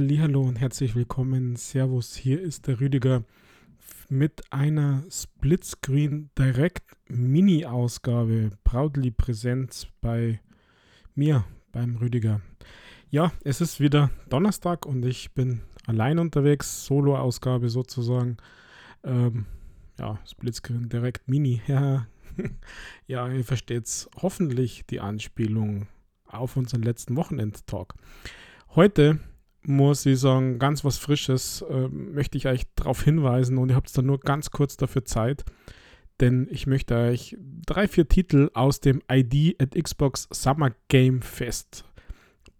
Hallo und herzlich willkommen. Servus, hier ist der Rüdiger mit einer Splitscreen Direct Mini Ausgabe proudly präsent bei mir beim Rüdiger. Ja, es ist wieder Donnerstag und ich bin allein unterwegs, Solo Ausgabe sozusagen. Ähm, ja, Splitscreen Direct Mini. Ja, ja ihr versteht hoffentlich die Anspielung auf unseren letzten Wochenend-Talk. Heute muss ich sagen, ganz was Frisches äh, möchte ich euch darauf hinweisen und ihr habt dann nur ganz kurz dafür Zeit, denn ich möchte euch drei, vier Titel aus dem ID at Xbox Summer Game Fest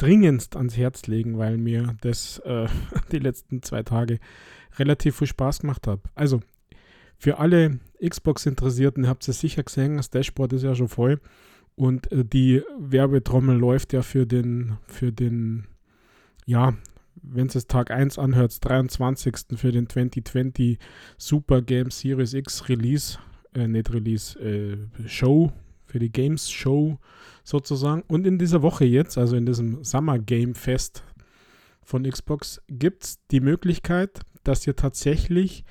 dringendst ans Herz legen, weil mir das äh, die letzten zwei Tage relativ viel Spaß gemacht hat. Also, für alle Xbox-Interessierten habt ihr sicher gesehen, das Dashboard ist ja schon voll und äh, die Werbetrommel läuft ja für den, für den, ja, wenn es Tag 1 anhört, 23. für den 2020 Super Game Series X Release, äh, nicht Release, äh, Show, für die Games Show sozusagen. Und in dieser Woche jetzt, also in diesem Summer Game Fest von Xbox, gibt es die Möglichkeit, dass ihr tatsächlich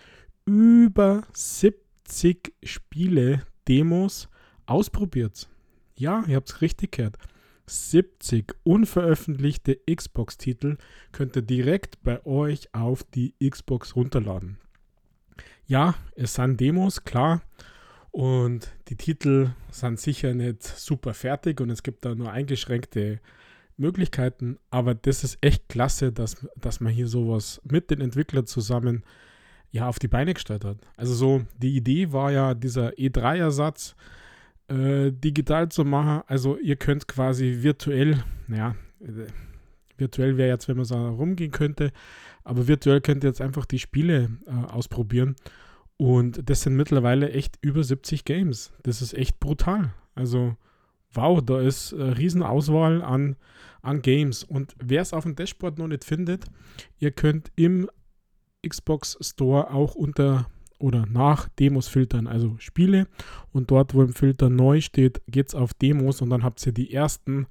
über 70 Spiele, Demos ausprobiert. Ja, ihr habt es richtig gehört. 70 unveröffentlichte Xbox-Titel könnt ihr direkt bei euch auf die Xbox runterladen. Ja, es sind Demos, klar. Und die Titel sind sicher nicht super fertig und es gibt da nur eingeschränkte Möglichkeiten. Aber das ist echt klasse, dass, dass man hier sowas mit den Entwicklern zusammen ja auf die Beine gestellt hat. Also so, die Idee war ja dieser E3-Ersatz äh, digital zu machen. Also ihr könnt quasi virtuell, naja, äh, virtuell wäre jetzt, wenn man so rumgehen könnte, aber virtuell könnt ihr jetzt einfach die Spiele äh, ausprobieren. Und das sind mittlerweile echt über 70 Games. Das ist echt brutal. Also, wow, da ist eine Riesenauswahl an, an Games. Und wer es auf dem Dashboard noch nicht findet, ihr könnt im Xbox Store auch unter oder nach Demos filtern, also Spiele. Und dort, wo im Filter neu steht, geht es auf Demos und dann habt ihr die ersten,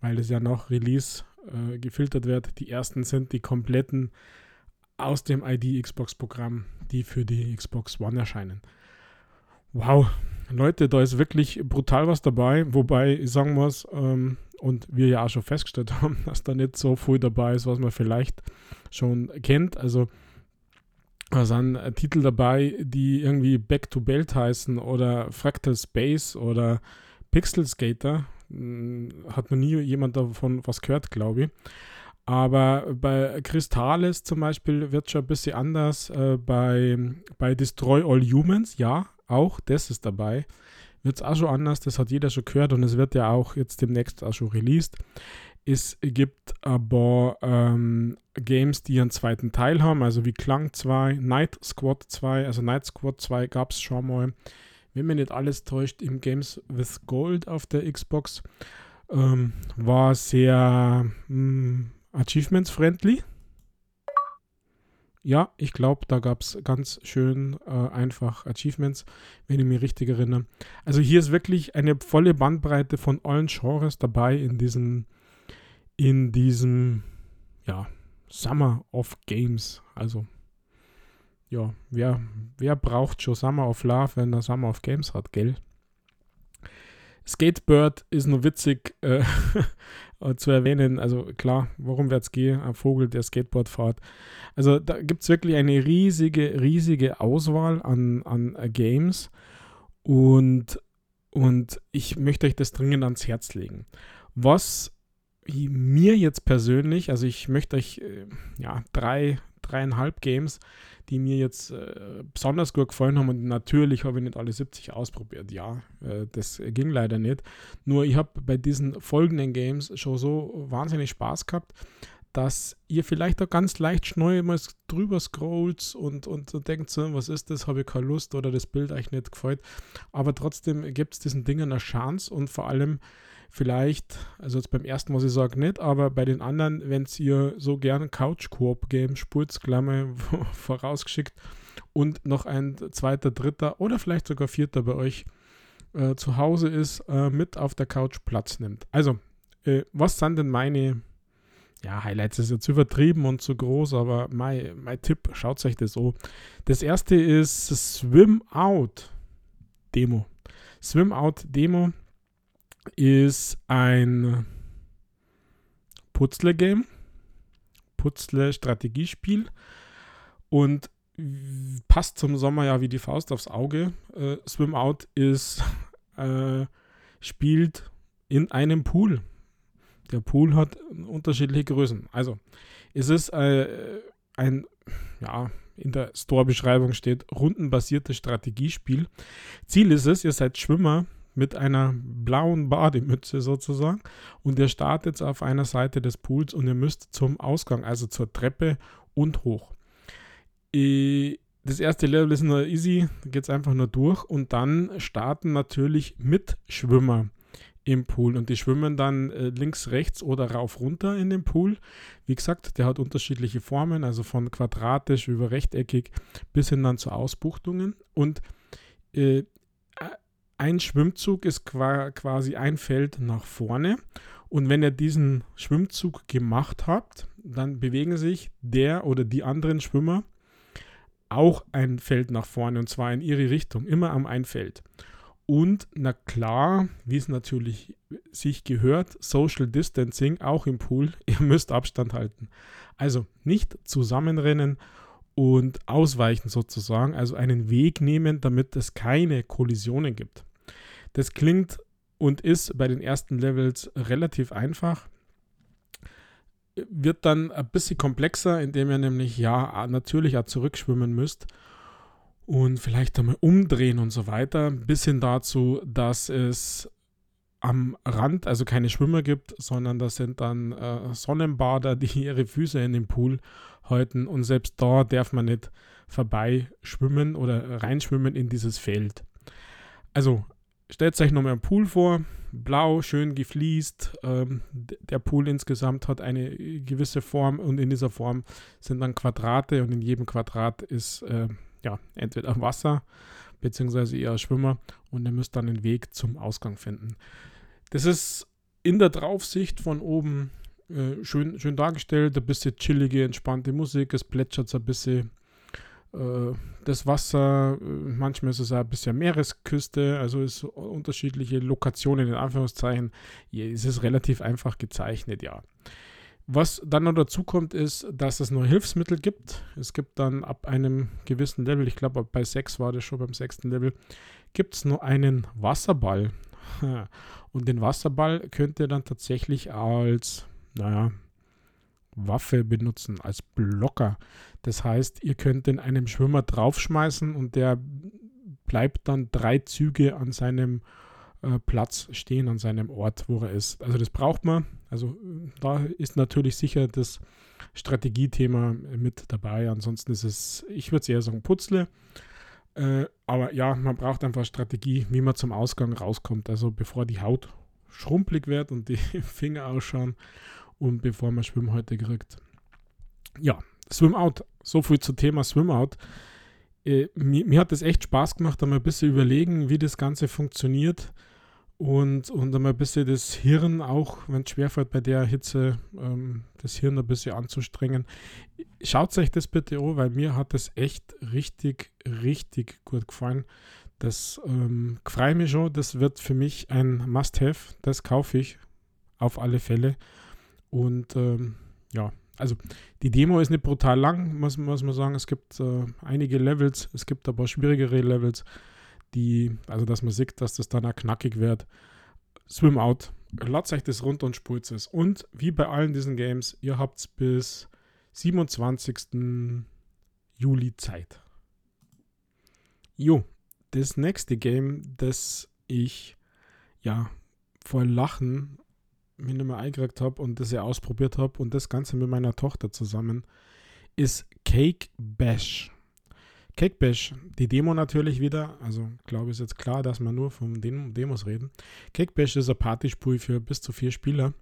weil es ja nach Release äh, gefiltert wird. Die ersten sind die kompletten aus dem ID Xbox Programm, die für die Xbox One erscheinen. Wow, Leute, da ist wirklich brutal was dabei, wobei ich sagen muss, ähm, und wir ja auch schon festgestellt haben, dass da nicht so viel dabei ist, was man vielleicht schon kennt. Also da sind äh, Titel dabei, die irgendwie Back to Belt heißen oder Fractal Space oder Pixel Skater. Hm, hat noch nie jemand davon was gehört, glaube ich. Aber bei Crystallis zum Beispiel wird schon ein bisschen anders. Äh, bei, bei Destroy All Humans, ja, auch das ist dabei. Wird es auch schon anders, das hat jeder schon gehört und es wird ja auch jetzt demnächst auch schon released. Es gibt aber ähm, Games, die einen zweiten Teil haben, also wie Klang 2, Night Squad 2, also Night Squad 2 gab es schon mal, wenn mir nicht alles täuscht, im Games with Gold auf der Xbox. Ähm, war sehr hm, achievements-friendly. Ja, ich glaube, da gab es ganz schön äh, einfach Achievements, wenn ich mich richtig erinnere. Also hier ist wirklich eine volle Bandbreite von allen Genres dabei in diesem in diesem ja, Summer of Games. Also, ja, wer, wer braucht schon Summer of Love, wenn er Summer of Games hat, gell? Skatebird ist nur witzig äh, zu erwähnen. Also klar, warum wird es gehen? Ein Vogel, der Skateboard fährt. Also da gibt es wirklich eine riesige, riesige Auswahl an, an uh, Games. Und, und ich möchte euch das dringend ans Herz legen. Was mir jetzt persönlich, also ich möchte euch äh, ja, drei, dreieinhalb Games, die mir jetzt äh, besonders gut gefallen haben und natürlich habe ich nicht alle 70 ausprobiert. Ja, äh, das ging leider nicht. Nur ich habe bei diesen folgenden Games schon so wahnsinnig Spaß gehabt, dass ihr vielleicht auch ganz leicht schnell mal drüber scrollt und, und denkt so, was ist das, habe ich keine Lust oder das Bild euch nicht gefällt. Aber trotzdem gibt es diesen Dingen eine Chance und vor allem vielleicht, also jetzt beim ersten, was ich sage, nicht, aber bei den anderen, wenn ihr so gerne Couch-Koop-Game spielt, Klammer vorausgeschickt und noch ein zweiter, dritter oder vielleicht sogar vierter bei euch äh, zu Hause ist, äh, mit auf der Couch Platz nimmt. Also, äh, was sind denn meine ja, Highlights ist jetzt übertrieben und zu groß, aber mein, mein Tipp, schaut euch das so. Das erste ist Swim Out Demo. Swim Out Demo ist ein Putzle-Game, Putzle-Strategiespiel und passt zum Sommer ja wie die Faust aufs Auge. Äh, Swim Out ist, äh, spielt in einem Pool. Der Pool hat unterschiedliche Größen. Also, es ist äh, ein, ja, in der Store-Beschreibung steht, rundenbasiertes Strategiespiel. Ziel ist es, ihr seid Schwimmer mit einer blauen Bademütze sozusagen und ihr startet auf einer Seite des Pools und ihr müsst zum Ausgang, also zur Treppe und hoch. Das erste Level ist nur easy, da geht es einfach nur durch und dann starten natürlich Mitschwimmer im Pool und die schwimmen dann äh, links, rechts oder rauf, runter in den Pool. Wie gesagt, der hat unterschiedliche Formen, also von quadratisch über rechteckig bis hin dann zu Ausbuchtungen und äh, ein Schwimmzug ist quasi ein Feld nach vorne und wenn ihr diesen Schwimmzug gemacht habt, dann bewegen sich der oder die anderen Schwimmer auch ein Feld nach vorne und zwar in ihre Richtung, immer am ein Feld. Und na klar, wie es natürlich sich gehört, Social Distancing auch im Pool. Ihr müsst Abstand halten. Also nicht zusammenrennen und ausweichen sozusagen, also einen Weg nehmen, damit es keine Kollisionen gibt. Das klingt und ist bei den ersten Levels relativ einfach. Wird dann ein bisschen komplexer, indem ihr nämlich ja natürlich auch zurückschwimmen müsst und vielleicht einmal umdrehen und so weiter, bis hin dazu, dass es am Rand also keine Schwimmer gibt, sondern das sind dann äh, Sonnenbader, die ihre Füße in den Pool halten und selbst da darf man nicht vorbei schwimmen oder reinschwimmen in dieses Feld. Also stellt euch nochmal einen Pool vor, blau, schön gefliest. Ähm, der Pool insgesamt hat eine gewisse Form und in dieser Form sind dann Quadrate und in jedem Quadrat ist äh, ja, entweder Wasser beziehungsweise eher Schwimmer und ihr müsst dann den Weg zum Ausgang finden. Das ist in der Draufsicht von oben äh, schön, schön dargestellt, ein bisschen chillige, entspannte Musik, es plätschert ein bisschen das Wasser, äh, manchmal ist es ein bisschen Meeresküste, also es unterschiedliche Lokationen in Anführungszeichen. es ist relativ einfach gezeichnet, ja. Was dann noch dazu kommt, ist, dass es nur Hilfsmittel gibt. Es gibt dann ab einem gewissen Level, ich glaube bei 6 war das schon beim sechsten Level, gibt es nur einen Wasserball. Und den Wasserball könnt ihr dann tatsächlich als, naja, Waffe benutzen, als Blocker. Das heißt, ihr könnt den einem Schwimmer draufschmeißen und der bleibt dann drei Züge an seinem äh, Platz stehen, an seinem Ort, wo er ist. Also das braucht man. Also da ist natürlich sicher das Strategiethema mit dabei. Ansonsten ist es, ich würde es eher sagen, Putzle. Äh, aber ja, man braucht einfach Strategie, wie man zum Ausgang rauskommt. Also bevor die Haut schrumpelig wird und die Finger ausschauen und bevor man Schwimmhäute kriegt. Ja, Swim-Out. So viel zum Thema Swim-Out. Äh, mir, mir, hat es echt Spaß gemacht, da mal ein bisschen überlegen, wie das Ganze funktioniert und, und einmal ein bisschen das Hirn, auch wenn es schwerfällt bei der Hitze, ähm, das Hirn ein bisschen anzustrengen. Schaut euch das bitte an, weil mir hat das echt richtig, richtig gut gefallen. Das ähm, freue mich schon, das wird für mich ein Must-Have, das kaufe ich auf alle Fälle. Und ähm, ja, also die Demo ist nicht brutal lang, muss, muss man sagen. Es gibt äh, einige Levels, es gibt aber schwierigere Levels die, also dass man sieht, dass das dann auch knackig wird. Swim out. Lasst euch das runter und spult es. Und wie bei allen diesen Games, ihr habt bis 27. Juli Zeit. Jo, das nächste Game, das ich ja vor Lachen mir nicht mehr eingekriegt habe und das ich ausprobiert habe und das Ganze mit meiner Tochter zusammen, ist Cake Bash. Cakebash, die Demo natürlich wieder. Also glaube ich ist jetzt klar, dass wir nur von Dem Demos reden. Cakebash ist ein Partyspiel für bis zu vier Spieler.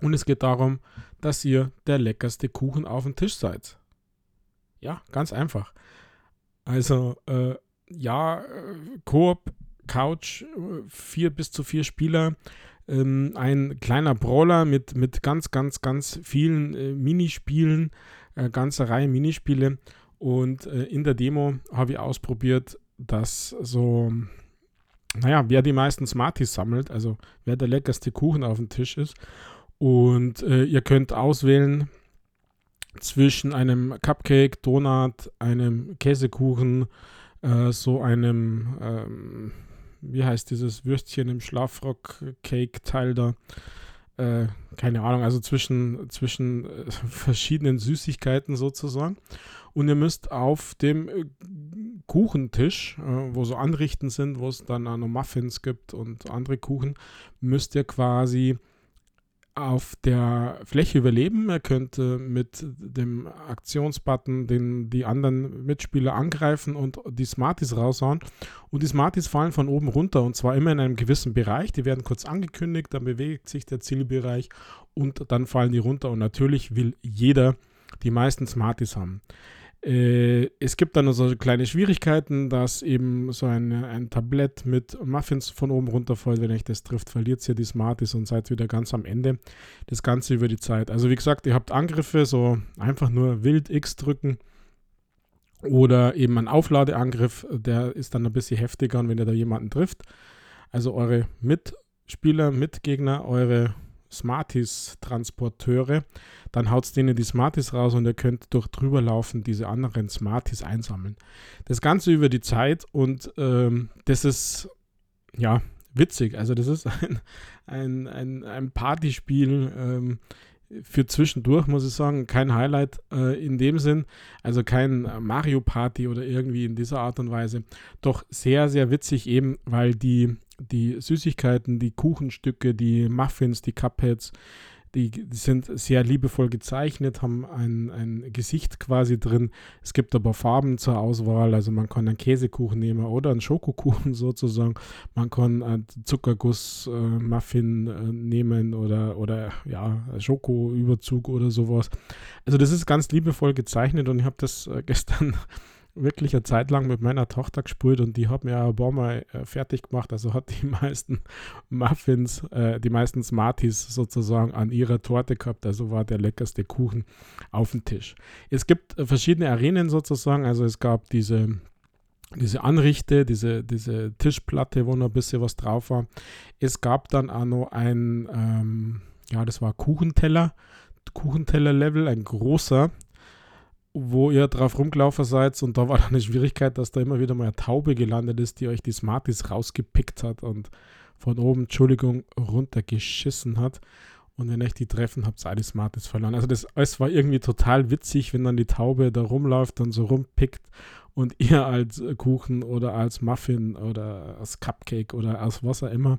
Und es geht darum, dass ihr der leckerste Kuchen auf dem Tisch seid. Ja, ganz einfach. Also, äh, ja, äh, Koop, Couch, vier bis zu vier Spieler. Ähm, ein kleiner Brawler mit, mit ganz, ganz, ganz vielen äh, Minispielen, äh, ganze Reihe Minispiele. Und äh, in der Demo habe ich ausprobiert, dass so, naja, wer die meisten Smarties sammelt, also wer der leckerste Kuchen auf dem Tisch ist. Und äh, ihr könnt auswählen zwischen einem Cupcake, Donut, einem Käsekuchen, äh, so einem, ähm, wie heißt dieses Würstchen im Schlafrock-Cake-Teil da. Äh, keine Ahnung, also zwischen, zwischen äh, verschiedenen Süßigkeiten sozusagen. Und ihr müsst auf dem äh, Kuchentisch, äh, wo so Anrichten sind, wo es dann auch noch Muffins gibt und andere Kuchen, müsst ihr quasi auf der Fläche überleben. Er könnte mit dem Aktionsbutton den, die anderen Mitspieler angreifen und die Smarties raushauen. Und die Smarties fallen von oben runter und zwar immer in einem gewissen Bereich. Die werden kurz angekündigt, dann bewegt sich der Zielbereich und dann fallen die runter. Und natürlich will jeder die meisten Smarties haben. Äh, es gibt dann so kleine Schwierigkeiten, dass eben so ein, ein Tablett mit Muffins von oben runterfällt. Wenn euch das trifft, verliert ihr die Smarties und seid wieder ganz am Ende. Das Ganze über die Zeit. Also wie gesagt, ihr habt Angriffe, so einfach nur wild X drücken. Oder eben ein Aufladeangriff, der ist dann ein bisschen heftiger, wenn ihr da jemanden trifft. Also eure Mitspieler, Mitgegner, eure Smarties-Transporteure, dann haut es denen die Smarties raus und ihr könnt durch drüber laufen diese anderen Smarties einsammeln. Das Ganze über die Zeit und ähm, das ist ja witzig. Also das ist ein, ein, ein, ein Partyspiel ähm, für zwischendurch, muss ich sagen, kein Highlight äh, in dem Sinn, also kein Mario Party oder irgendwie in dieser Art und Weise. Doch sehr, sehr witzig eben, weil die die Süßigkeiten, die Kuchenstücke, die Muffins, die Cupheads, die, die, sind sehr liebevoll gezeichnet, haben ein, ein Gesicht quasi drin. Es gibt aber Farben zur Auswahl, also man kann einen Käsekuchen nehmen oder einen Schokokuchen sozusagen. Man kann einen Zuckerguss-Muffin äh, äh, nehmen oder, oder ja, Schokoüberzug oder sowas. Also das ist ganz liebevoll gezeichnet und ich habe das äh, gestern wirklich eine Zeit lang mit meiner Tochter gespielt und die hat mir ein paar Mal äh, fertig gemacht. Also hat die meisten Muffins, äh, die meisten Smarties sozusagen an ihrer Torte gehabt. Also war der leckerste Kuchen auf dem Tisch. Es gibt äh, verschiedene Arenen sozusagen. Also es gab diese diese Anrichte, diese, diese Tischplatte, wo noch ein bisschen was drauf war. Es gab dann auch noch ein, ähm, ja, das war Kuchenteller, Kuchenteller-Level, ein großer, wo ihr drauf rumgelaufen seid und da war dann eine Schwierigkeit, dass da immer wieder mal eine Taube gelandet ist, die euch die Smarties rausgepickt hat und von oben, Entschuldigung, runtergeschissen hat. Und wenn euch die treffen, habt ihr alle Smarties verloren. Also das alles war irgendwie total witzig, wenn dann die Taube da rumläuft und so rumpickt und ihr als Kuchen oder als Muffin oder als Cupcake oder als was auch immer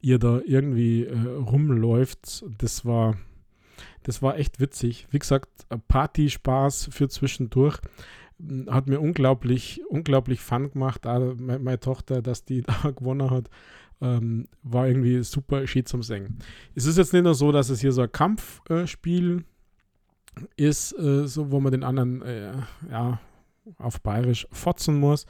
ihr da irgendwie äh, rumläuft. Das war das war echt witzig. Wie gesagt, Party-Spaß für zwischendurch. Hm, hat mir unglaublich, unglaublich Fun gemacht. Auch meine, meine Tochter, dass die da gewonnen hat, ähm, war irgendwie super schön zum Singen. Es ist jetzt nicht nur so, dass es hier so ein Kampfspiel äh, ist, äh, so, wo man den anderen äh, ja, auf Bayerisch fotzen muss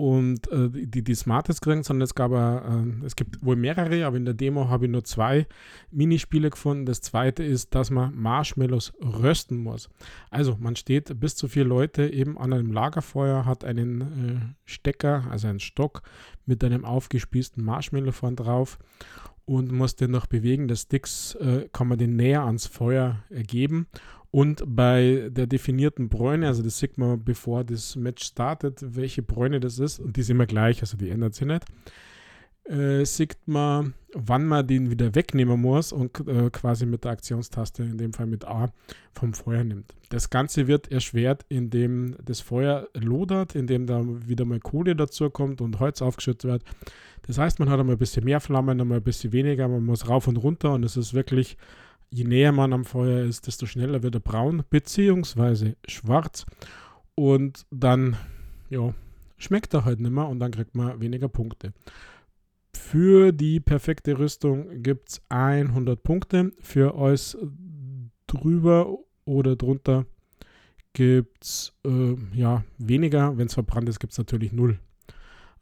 und äh, die, die Smartes kriegen, sondern es gab äh, es gibt wohl mehrere, aber in der Demo habe ich nur zwei Minispiele gefunden. Das zweite ist, dass man Marshmallows rösten muss. Also man steht bis zu vier Leute eben an einem Lagerfeuer, hat einen äh, Stecker, also einen Stock mit einem aufgespießten Marshmallow vorn drauf und muss den noch bewegen. Der Sticks äh, kann man den näher ans Feuer geben und bei der definierten Bräune, also das sieht man, bevor das Match startet, welche Bräune das ist, und die ist immer gleich, also die ändert sich nicht, äh, sieht man, wann man den wieder wegnehmen muss und äh, quasi mit der Aktionstaste, in dem Fall mit A, vom Feuer nimmt. Das Ganze wird erschwert, indem das Feuer lodert, indem da wieder mal Kohle dazu kommt und Holz aufgeschüttet wird. Das heißt, man hat einmal ein bisschen mehr Flammen, einmal ein bisschen weniger, man muss rauf und runter und es ist wirklich je näher man am Feuer ist, desto schneller wird er braun bzw. schwarz. Und dann, ja, schmeckt er halt nicht mehr und dann kriegt man weniger Punkte. Für die perfekte Rüstung gibt es 100 Punkte. Für alles drüber oder drunter gibt es äh, ja, weniger. Wenn es verbrannt ist, gibt es natürlich 0.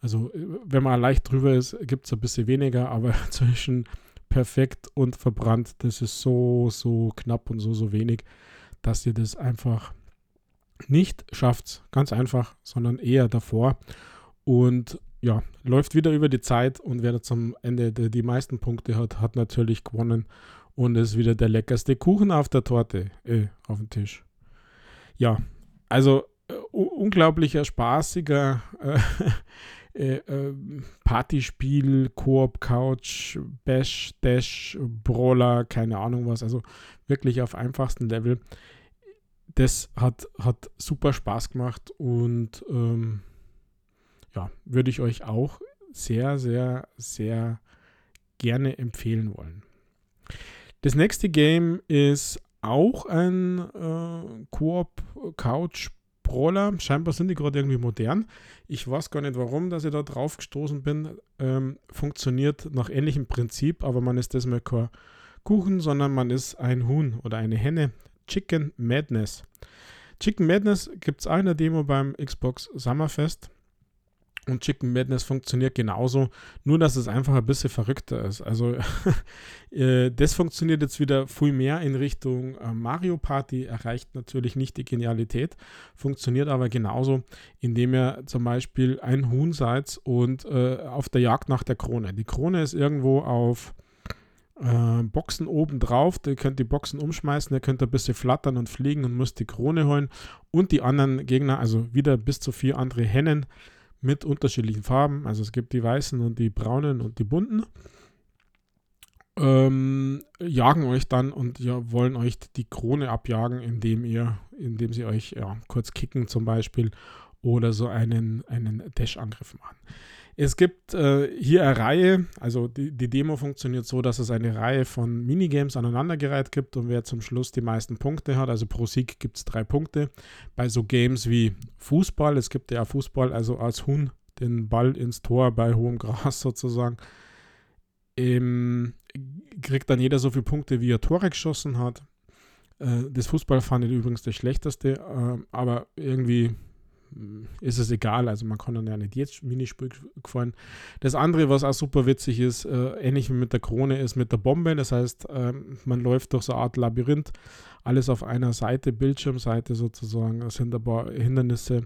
Also, wenn man leicht drüber ist, gibt es ein bisschen weniger, aber zwischen perfekt und verbrannt. Das ist so, so knapp und so, so wenig, dass ihr das einfach nicht schafft. Ganz einfach, sondern eher davor. Und ja, läuft wieder über die Zeit und wer zum Ende die, die meisten Punkte hat, hat natürlich gewonnen und ist wieder der leckerste Kuchen auf der Torte, äh, auf dem Tisch. Ja, also äh, unglaublicher, spaßiger äh, äh, äh, Partyspiel, Koop, Couch, Bash, Dash, Brawler, keine Ahnung was. Also wirklich auf einfachsten Level. Das hat, hat super Spaß gemacht und ähm, ja, würde ich euch auch sehr, sehr, sehr gerne empfehlen wollen. Das nächste Game ist auch ein äh, Koop Couch Brawler. Scheinbar sind die gerade irgendwie modern. Ich weiß gar nicht warum, dass ich da drauf gestoßen bin. Ähm, funktioniert nach ähnlichem Prinzip, aber man ist das kein Kuchen, sondern man ist ein Huhn oder eine Henne. Chicken Madness. Chicken Madness gibt es auch in der Demo beim Xbox Summerfest. Und Chicken Madness funktioniert genauso, nur dass es einfach ein bisschen verrückter ist. Also äh, das funktioniert jetzt wieder viel mehr in Richtung äh, Mario Party, erreicht natürlich nicht die Genialität, funktioniert aber genauso, indem ihr zum Beispiel ein Huhn seid und äh, auf der Jagd nach der Krone. Die Krone ist irgendwo auf äh, Boxen oben drauf. Ihr könnt die Boxen umschmeißen, ihr könnt ein bisschen flattern und fliegen und müsst die Krone holen. Und die anderen Gegner, also wieder bis zu vier andere Hennen, mit unterschiedlichen Farben. Also es gibt die weißen und die braunen und die bunten. Ähm, jagen euch dann und ja, wollen euch die Krone abjagen, indem ihr, indem sie euch ja, kurz kicken zum Beispiel oder so einen, einen Dash-Angriff machen. Es gibt äh, hier eine Reihe, also die, die, Demo funktioniert so, dass es eine Reihe von Minigames aneinandergereiht gibt und wer zum Schluss die meisten Punkte hat, also pro Sieg gibt es drei Punkte. Bei so Games wie Fußball, es gibt ja Fußball, also als Huhn den Ball ins Tor bei hohem Gras sozusagen, ähm, kriegt dann jeder so viele Punkte, wie er Tore geschossen hat. Äh, das Fußball fand ich übrigens das schlechteste, äh, aber irgendwie ist es egal. Also man kann dann ja nicht jetzt Minispiel gefallen. Das andere, was auch super witzig ist, äh, ähnlich wie mit der Krone, ist mit der Bombe. Das heißt, äh, man läuft durch so eine Art Labyrinth, alles auf einer Seite, Bildschirmseite sozusagen. Es sind ein paar Hindernisse.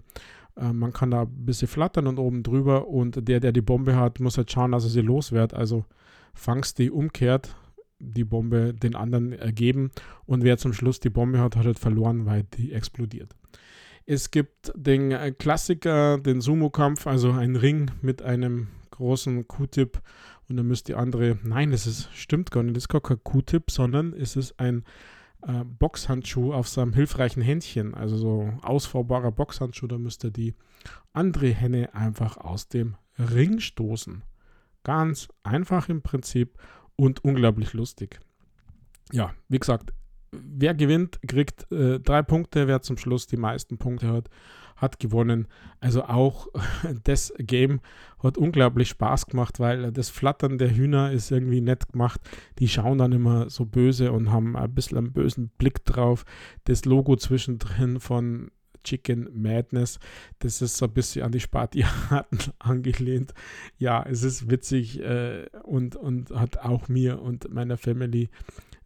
Äh, man kann da ein bisschen flattern und oben drüber und der, der die Bombe hat, muss halt schauen, dass er sie los. Also fangst die umkehrt, die Bombe den anderen ergeben und wer zum Schluss die Bombe hat, hat halt verloren, weil die explodiert. Es gibt den äh, Klassiker, den Sumo-Kampf, also ein Ring mit einem großen Q-Tip und dann müsst die andere, nein, das ist, stimmt gar nicht, das ist gar kein Q-Tip, sondern es ist ein äh, Boxhandschuh auf seinem hilfreichen Händchen, also so ausfahrbarer Boxhandschuh, da müsst ihr die andere Henne einfach aus dem Ring stoßen. Ganz einfach im Prinzip und unglaublich lustig. Ja, wie gesagt, wer gewinnt, kriegt äh, drei Punkte. Wer zum Schluss die meisten Punkte hat, hat gewonnen. Also auch das Game hat unglaublich Spaß gemacht, weil das Flattern der Hühner ist irgendwie nett gemacht. Die schauen dann immer so böse und haben ein bisschen einen bösen Blick drauf. Das Logo zwischendrin von Chicken Madness. Das ist so ein bisschen an die Spartiaten angelehnt. Ja, es ist witzig äh, und, und hat auch mir und meiner Family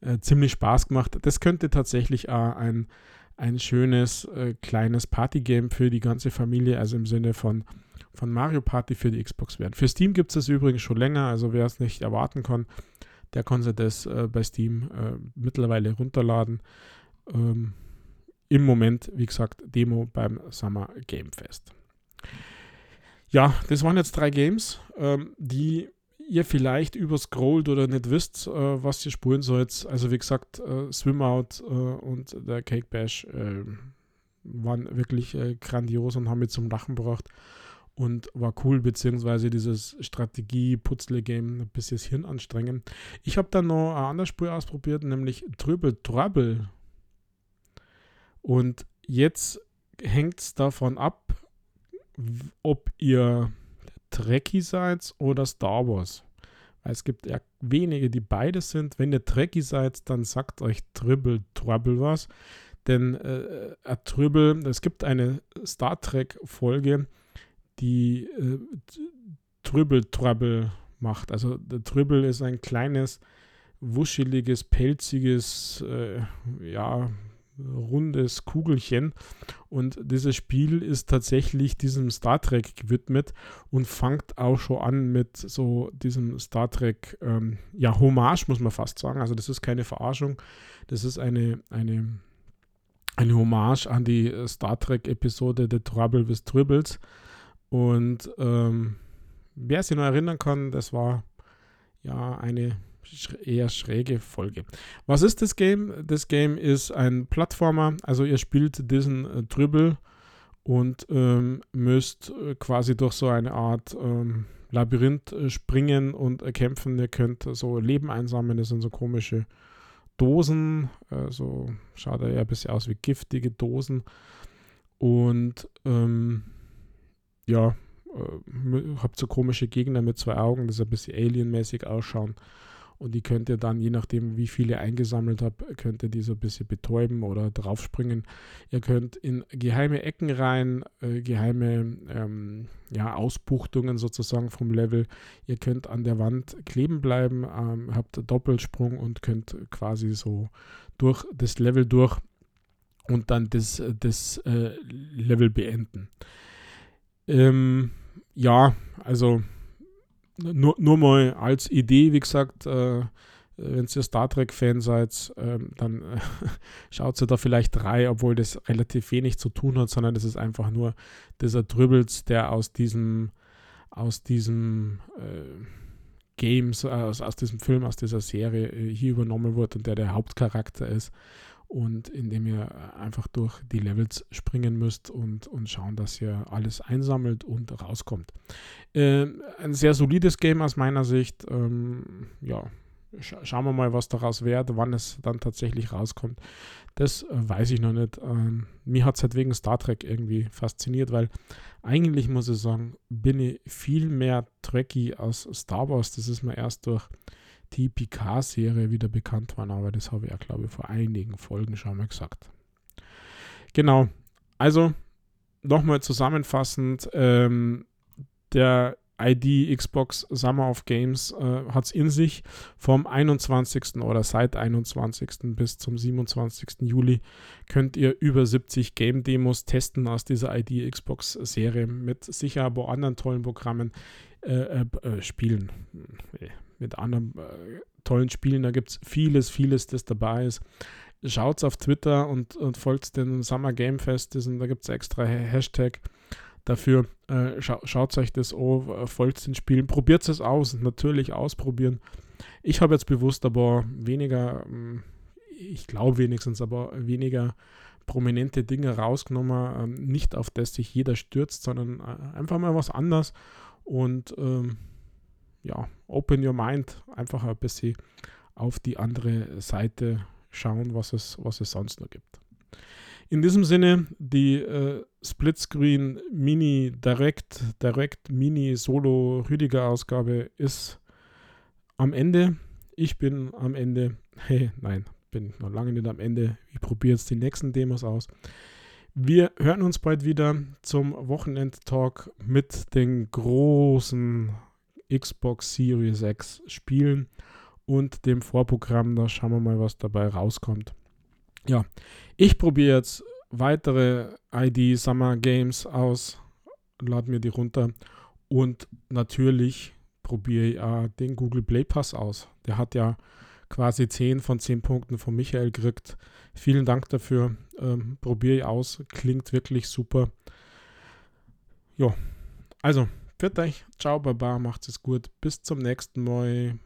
äh, ziemlich Spaß gemacht. Das könnte tatsächlich auch ein, ein schönes äh, kleines Partygame für die ganze Familie, also im Sinne von, von Mario Party für die Xbox werden. Für Steam gibt es das übrigens schon länger, also wer es nicht erwarten kann, der sich das äh, bei Steam äh, mittlerweile runterladen. Ähm, Im Moment, wie gesagt, Demo beim Summer Game Fest. Ja, das waren jetzt drei Games, ähm, die ihr vielleicht überscrollt oder nicht wisst, äh, was ihr spulen sollt. Also wie gesagt, äh, Swimout äh, und der Cake Bash äh, waren wirklich äh, grandios und haben mich zum Lachen gebracht und war cool, beziehungsweise dieses Strategie-Putzle-Game ein bisschen das Hirn anstrengen. Ich habe dann noch ein anderes Spiel ausprobiert, nämlich Trübel Trouble. Und jetzt hängt es davon ab, ob ihr Trekkie seid oder Star Wars. Es gibt ja wenige, die beides sind. Wenn ihr Trekkie seid, dann sagt euch Tribble Trouble was. Denn äh, äh Tribble, es gibt eine Star Trek-Folge, die äh, Tribble Trouble macht. Also der Tribble ist ein kleines wuscheliges, pelziges, äh, ja, rundes Kugelchen. Und dieses Spiel ist tatsächlich diesem Star Trek gewidmet und fängt auch schon an mit so diesem Star Trek, ähm, ja, Hommage, muss man fast sagen. Also das ist keine Verarschung, das ist eine, eine, eine Hommage an die Star Trek-Episode The Trouble with Tribbles. Und ähm, wer sich noch erinnern kann, das war ja eine eher schräge Folge. Was ist das Game? Das Game ist ein Plattformer, also ihr spielt diesen äh, Dribble und ähm, müsst äh, quasi durch so eine Art ähm, Labyrinth äh, springen und kämpfen. Ihr könnt so Leben einsammeln, das sind so komische Dosen, äh, so schaut er ja ein bisschen aus wie giftige Dosen und ähm, ja, äh, habt so komische Gegner mit zwei Augen, das ein bisschen alienmäßig ausschauen. Und die könnt ihr dann, je nachdem, wie viele eingesammelt habt, könnt ihr die so ein bisschen betäuben oder draufspringen. Ihr könnt in geheime Ecken rein, äh, geheime ähm, ja, Ausbuchtungen sozusagen vom Level. Ihr könnt an der Wand kleben bleiben, ähm, habt Doppelsprung und könnt quasi so durch das Level durch und dann das, das äh, Level beenden. Ähm, ja, also nur, nur mal als Idee, wie gesagt, äh, wenn ihr Star Trek-Fan seid, äh, dann äh, schaut ihr da vielleicht drei, obwohl das relativ wenig zu tun hat, sondern das ist einfach nur dieser Dribbles, der aus diesem, aus diesem äh, Games, aus, aus diesem Film, aus dieser Serie äh, hier übernommen wird und der der Hauptcharakter ist und indem ihr einfach durch die Levels springen müsst und, und schauen, dass ihr alles einsammelt und rauskommt. Äh, ein sehr solides Game aus meiner Sicht. Ähm, ja, Scha schauen wir mal, was daraus wird, wann es dann tatsächlich rauskommt. Das äh, weiß ich noch nicht. Ähm, mir hat es halt wegen Star Trek irgendwie fasziniert, weil eigentlich muss ich sagen, bin ich viel mehr Trekkie aus Star Wars. Das ist mir erst durch die Picard-Serie wieder bekannt waren, aber das habe ich ja, glaube ich, vor einigen Folgen schon mal gesagt. Genau, also nochmal zusammenfassend, ähm, der ID Xbox Summer of Games äh, hat es in sich. Vom 21. oder seit 21. bis zum 27. Juli könnt ihr über 70 Game Demos testen aus dieser ID Xbox Serie mit sicher aber anderen tollen Programmen äh, äh, äh spielen. Mit anderen äh, tollen Spielen. Da gibt es vieles, vieles, das dabei ist. Schaut auf Twitter und, und folgt dem Summer Game Fest. da gibt es extra Hashtag dafür. Äh, scha schaut euch das an, äh, folgt den Spielen, probiert es aus, natürlich ausprobieren. Ich habe jetzt bewusst aber weniger, hm, ich glaube wenigstens, aber weniger prominente Dinge rausgenommen, ähm, nicht auf das sich jeder stürzt, sondern äh, einfach mal was anderes und ähm, ja, open your mind, einfach ein bisschen auf die andere Seite schauen, was es, was es sonst noch gibt. In diesem Sinne, die äh, Splitscreen Mini Direct, Direct Mini Solo Rüdiger Ausgabe ist am Ende. Ich bin am Ende. Hey, nein, bin noch lange nicht am Ende. Ich probiere jetzt die nächsten Demos aus. Wir hören uns bald wieder zum Wochenend-Talk mit den großen Xbox Series X spielen und dem Vorprogramm. Da schauen wir mal, was dabei rauskommt. Ja, ich probiere jetzt weitere ID Summer Games aus, lade mir die runter und natürlich probiere ich äh, den Google Play Pass aus. Der hat ja quasi 10 von 10 Punkten von Michael gekriegt. Vielen Dank dafür. Ähm, probiere ich aus. Klingt wirklich super. Ja, also Pfiat euch, ciao, baba, macht es gut, bis zum nächsten Mal.